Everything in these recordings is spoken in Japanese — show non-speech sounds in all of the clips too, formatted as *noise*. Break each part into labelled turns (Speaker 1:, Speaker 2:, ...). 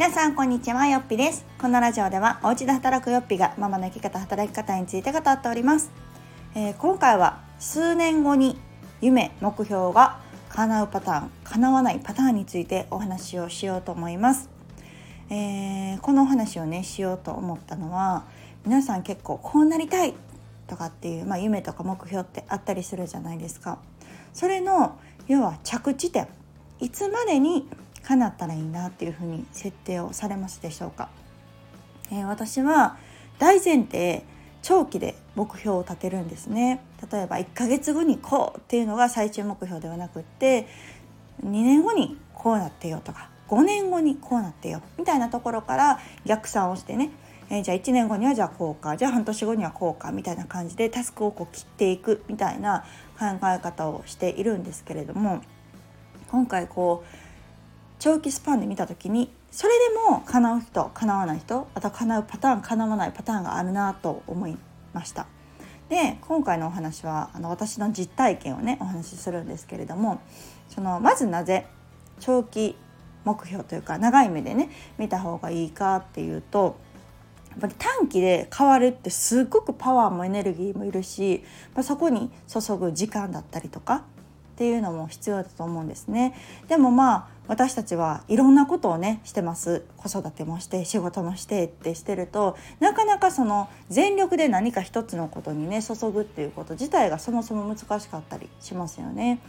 Speaker 1: 皆さんこんにちはよっぴです。このラジオではお家で働くよっぴがママの生き方働き方について語っております、えー、今回は数年後に夢目標が叶うパターン叶わないパターンについてお話をしようと思います、えー、このお話をねしようと思ったのは皆さん結構こうなりたいとかっていう、まあ、夢とか目標ってあったりするじゃないですか。それの要は着地点いつまでに叶ったらいいなっていうふうに設定をされますでしょうか、えー、私は大前提長期で目標を立てるんですね。例えば1ヶ月後にこうっていうのが最終目標ではなくって2年後にこうなってよとか5年後にこうなってよみたいなところから逆算をしてね、えー、じゃあ1年後にはじゃあこうかじゃあ半年後にはこうかみたいな感じでタスクをこう切っていくみたいな考え方をしているんですけれども今回こう長期スパンで見た時にそれでも叶う人叶わない人あと叶うパターン叶わないパターンがあるなと思いました。で今回のお話はあの私の実体験をねお話しするんですけれどもそのまずなぜ長期目標というか長い目でね見た方がいいかっていうとやっぱり短期で変わるってすごくパワーもエネルギーもいるしそこに注ぐ時間だったりとかっていうのも必要だと思うんですね。でもまあ私たちはいろんなことをねしてます子育てもして仕事もしてってしてるとなかなかその全力で何か一つのことにね注ぐっていうこと自体がそもそも難しかったりしますよね。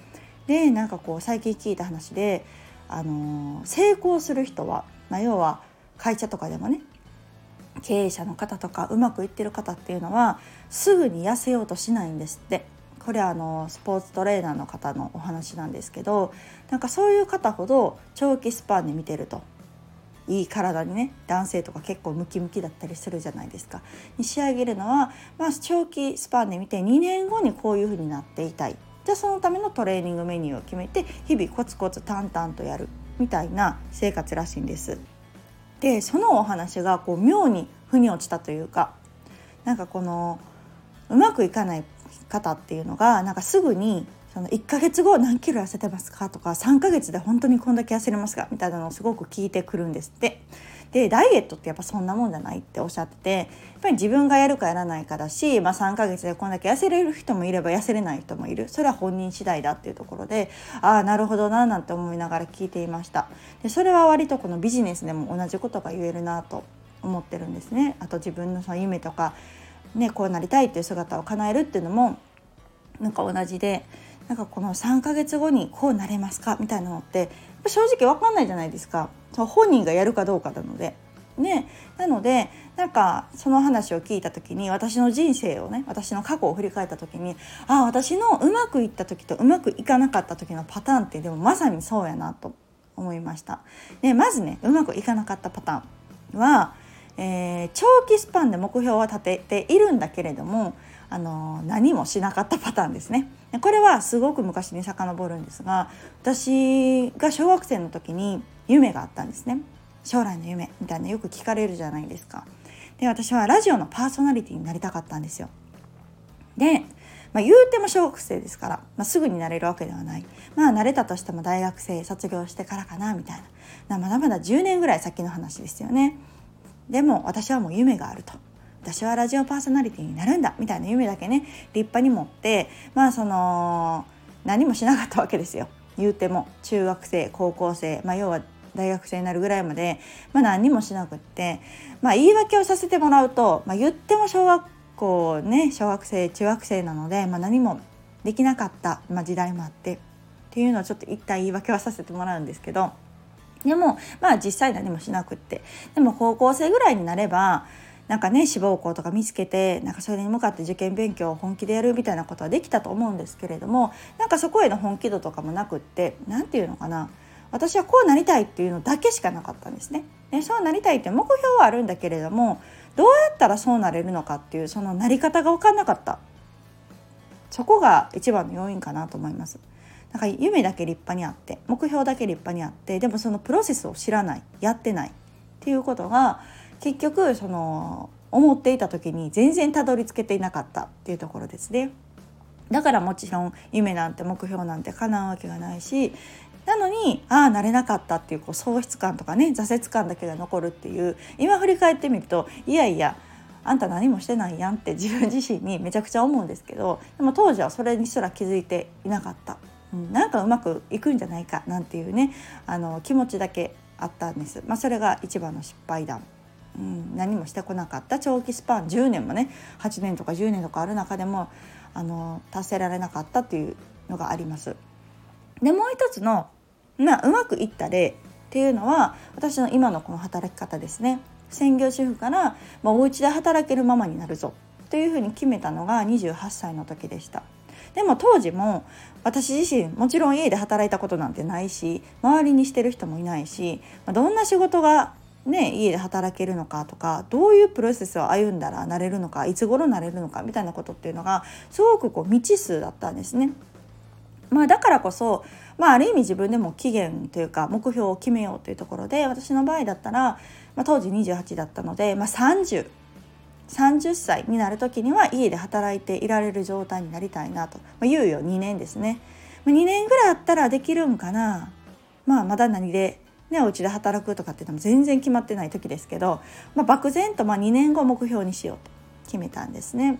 Speaker 1: でなんかこう最近聞いた話で、あのー、成功する人は、まあ、要は会社とかでもね経営者の方とかうまくいってる方っていうのはすぐに痩せようとしないんですって。これあのスポーツトレーナーの方のお話なんですけどなんかそういう方ほど長期スパンで見てるといい体にね男性とか結構ムキムキだったりするじゃないですかに仕上げるのは、まあ、長期スパンで見て2年後にこういう風になっていたいじゃあそのためのトレーニングメニューを決めて日々コツコツ淡々とやるみたいな生活らしいんです。でそのお話がこう妙に腑に落ちたというかなんかこのうまくいかない方っていうのがなんかすぐにその1ヶ月後何キロ痩せてますかとか3ヶ月で本当にこんだけ痩せれますかみたいなのをすごく聞いてくるんですって。でダイエットってやっぱそんなもんじゃないっておっしゃっててやっぱり自分がやるかやらないかだし、まあ、3ヶ月でこんだけ痩せれる人もいれば痩せれない人もいる。それは本人次第だっていうところでああなるほどななんて思いながら聞いていました。でそれは割とこのビジネスでも同じことが言えるなと思ってるんですね。あと自分のその夢とかね、こうなりたいっていう姿を叶えるっていうのもなんか同じでなんかこの3ヶ月後にこうなれますかみたいなのって正直分かんないじゃないですか本人がやるかどうかなので。ね、なのでなんかその話を聞いた時に私の人生をね私の過去を振り返った時にああ私のうまくいった時とうまくいかなかった時のパターンってでもまさにそうやなと思いました。でまずねうまくいかなかったパターンはえー、長期スパンで目標は立てているんだけれどもあの何もしなかったパターンですね。これはすごく昔に遡るんですが私が小学生の時に夢があったんですね。将来の夢みたいなよく聞かれるじゃないですか。で私はラジオのパーソナリティになりたかったんですよ。で、まあ、言うても小学生ですから、まあ、すぐになれるわけではないまあ慣れたとしても大学生卒業してからかなみたいなまだまだ10年ぐらい先の話ですよね。でも私はもう夢があると私はラジオパーソナリティになるんだみたいな夢だけね立派に持ってまあその何もしなかったわけですよ言うても中学生高校生、まあ、要は大学生になるぐらいまで、まあ、何もしなくって、まあ、言い訳をさせてもらうと、まあ、言っても小学校ね小学生中学生なので、まあ、何もできなかった、まあ、時代もあってっていうのをちょっと一旦言い訳はさせてもらうんですけど。でもまあ実際何もしなくってでも高校生ぐらいになればなんかね志望校とか見つけてなんかそれに向かって受験勉強を本気でやるみたいなことはできたと思うんですけれどもなんかそこへの本気度とかもなくって何て言うのかな私はこうなりたいっていうのだけしかなかったんですね。でそうなりたいって目標はあるんだけれどもどうやったらそうなれるのかっていうそのなり方が分かんなかったそこが一番の要因かなと思います。なんか夢だけ立派にあって目標だけ立派にあってでもそのプロセスを知らないやってないっていうことが結局その思っていた時に全然たどり着けていなかったっていうところですね。だからもちろん夢なんて目標なんて叶うわけがないしなのにああなれなかったっていうこう喪失感とかね挫折感だけが残るっていう今振り返ってみるといやいやあんた何もしてないやんって自分自身にめちゃくちゃ思うんですけどでも当時はそれにすら気づいていなかった、うん、なんかうまくいくんじゃないかなんていうねあの気持ちだけあったんです、まあ、それが一番の失敗談。うん、何もしてこなかった長期スパン10年もね8年とか10年とかある中でもあの達成られなかったっていうのがあります。でもう一つの、ま、うまくいった例っていうのは私の今のこの働き方ですね。専業主婦から、まあ、お家で働けるママになるぞというふうに決めたのが28歳の時でした。でも当時も私自身もちろん家で働いたことなんてないし周りにしてる人もいないし、どんな仕事がね、家で働けるのかとかどういうプロセスを歩んだらなれるのかいつ頃なれるのかみたいなことっていうのがすごくこう未知数だったんですね。まあ、だからこそ、まあ、ある意味自分でも期限というか目標を決めようというところで私の場合だったら、まあ、当時28だったので、まあ30、30歳になる時には家で働いていられる状態になりたいなと、まあ、猶予2年ですね。2年ぐらいあったらできるんかな、まあ、まだ何でね、お家で働くとかっていうのも全然決まってない時ですけど、まあ、漠然とま2年後目標にしようと決めたんですね。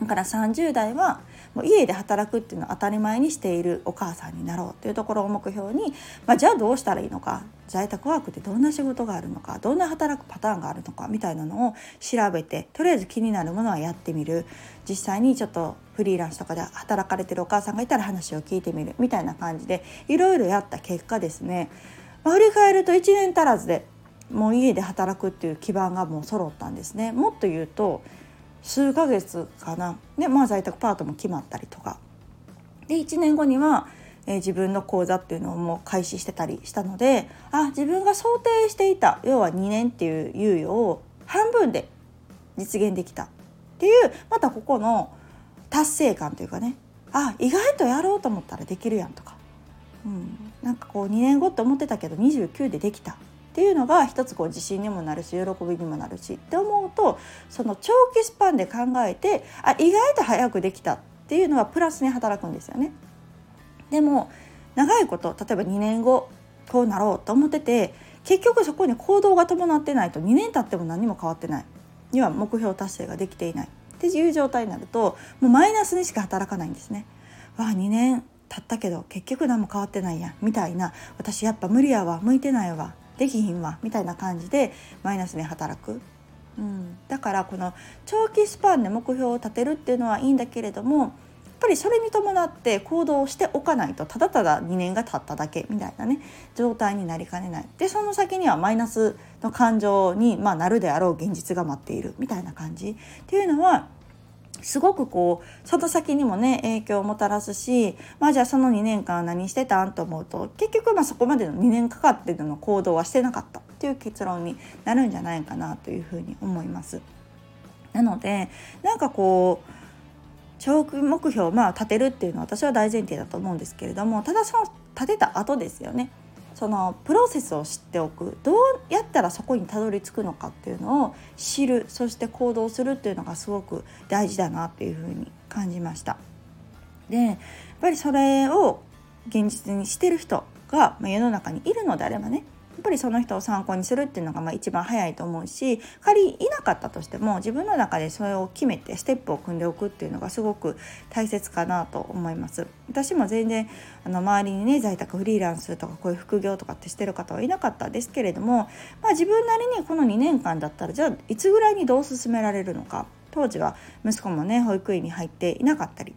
Speaker 1: だから30代はもう家で働くっていうのを当たり前にしているお母さんになろうというところを目標に、まあ、じゃあどうしたらいいのか在宅ワークってどんな仕事があるのかどんな働くパターンがあるのかみたいなのを調べてとりあえず気になるものはやってみる。実際にちょっとフリーランスとかで働かれてるお母さんがいたら話を聞いてみるみたいな感じでいろいろやった結果ですね。振り返ると1年足らずでもう家で働くっていう基盤がもう揃ったんですね。もっと言うと数ヶ月かな。で、まあ、在宅パートも決まったりとか。で1年後には、えー、自分の講座っていうのをもう開始してたりしたのであ自分が想定していた要は2年っていう猶予を半分で実現できた。っていうまたここの達成感というかね。あ意外とやろうと思ったらできるやんとか。うん、なんかこう2年後って思ってたけど29でできた。っていうのが一つこう自信にもなるし喜びにもなるしって思うとその長期スパンで考えてあ意外と早くできたっていうのはプラスに働くんですよね。でも長いこと例えば2年後こうなろうと思ってて結局そこに行動が伴ってないと2年経っても何も変わってない。には目標達成ができていない。っていう状態になるともうマイナスにしか働かないんですね。わあ2年経ったけど結局何も変わってないやん。みたいな。私やっぱ無理やわ。向いてないわ。できひんわみたいな感じでマイナスに働く、うん、だからこの長期スパンで目標を立てるっていうのはいいんだけれどもやっぱりそれに伴って行動しておかないとただただ2年が経っただけみたいなね状態になりかねない。でその先にはマイナスの感情に、まあ、なるであろう現実が待っているみたいな感じ。っていうのはすごくこうその先にもね影響をもたらすしまあじゃあその2年間何してたんと思うと結局まあそこまでの2年かかっての行動はしてなかったっていう結論になるんじゃないかなというふうに思います。なのでなんかこう長期目標まあ立てるっていうのは私は大前提だと思うんですけれどもただその立てた後ですよねそのプロセスを知っておくどうやったらそこにたどり着くのかっていうのを知るそして行動するっていうのがすごく大事だなっていうふうに感じました。でやっぱりそれを現実にしてる人が世の中にいるのであればねっぱりその人を参考にするっていうのがまあ一番早いと思うし仮いなかったとしても自分の中でそれを決めてステップを組んでおくっていうのがすごく大切かなと思います。私も全然あの周りにね在宅フリーランスとかこういう副業とかってしてる方はいなかったですけれども、まあ、自分なりにこの2年間だったらじゃあいつぐらいにどう進められるのか。当時は息子もね保育園に入っていなかったり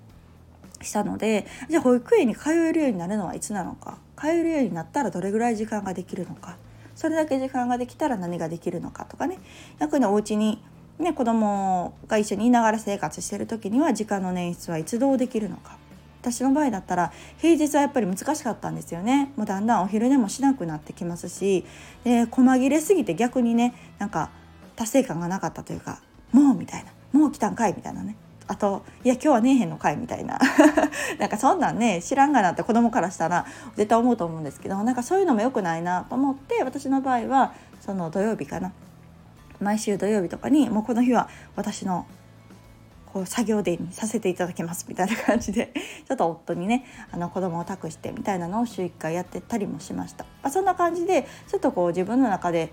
Speaker 1: したのでじゃあ保育園に通えるようになるのはいつなのか？通えるようになったらどれぐらい時間ができるのか？それだけ時間ができたら何ができるのかとかね。逆にお家にね子供が一緒にいながら生活してる時には時間の捻出はいつどうできるのか。私の場合だったら平日はやっぱり難しかったんですよね。もうだんだんお昼寝もしなくなってきますしで細切れすぎて逆にねなんか達成感がなかったというかもうみたいなもう来たんかいみたいなね。あと「いや今日はねえへんのかい」みたいな。*laughs* なんかそんなんね知らんがなって子供からしたら絶対思うと思うんですけどなんかそういうのも良くないなと思って私の場合はその土曜日かな。毎週土曜日とかにもうこの日は私のこう作業でにさせていただきますみたいな感じで *laughs* ちょっと夫にねあの子供を託してみたいなのを週1回やってたりもしました、まあ、そんな感じでちょっとこう自分の中で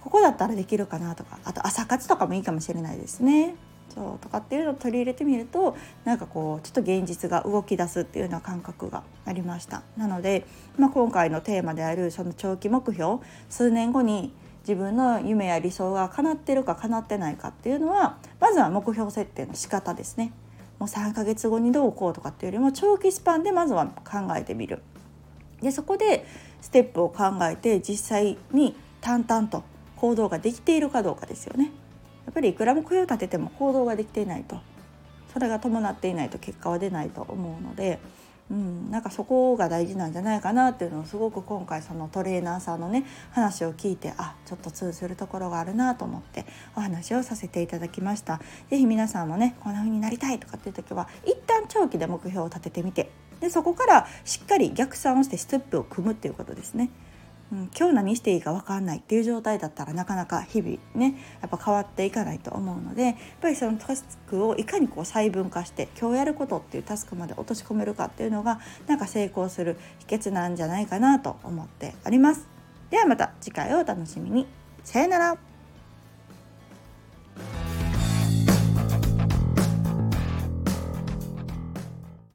Speaker 1: ここだったらできるかなとかあと朝活とかもいいかもしれないですね。そうとかっていうのを取り入れてみるとなんかこうちょっと現実が動き出すっていうような感覚がありましたなので、まあ、今回のテーマであるその長期目標数年後に自分の夢や理想が叶ってるか叶ってないかっていうのはまずは目標設定の仕方ですね。もう3ヶ月後にどうこうとかっていうよりも長期スパンでまずは考えてみる。でそこでステップを考えて実際に淡々と行動ができているかどうかですよね。やっぱりいくら目標を立てても行動ができていないとそれが伴っていないと結果は出ないと思うのでうん、なんかそこが大事なんじゃないかなっていうのをすごく今回そのトレーナーさんのね話を聞いてあちょっと通ずるところがあるなと思ってお話をさせていただきました。是非皆さんもねこんな風になりたいとかっていう時は一旦長期で目標を立ててみてでそこからしっかり逆算をしてステップを組むっていうことですね。うん、今日何していいか分かんないっていう状態だったらなかなか日々ねやっぱ変わっていかないと思うのでやっぱりそのタスクをいかにこう細分化して今日やることっていうタスクまで落とし込めるかっていうのがなんか成功する秘訣なんじゃないかなと思っております。ではまた次回をお楽しみに。さよなら。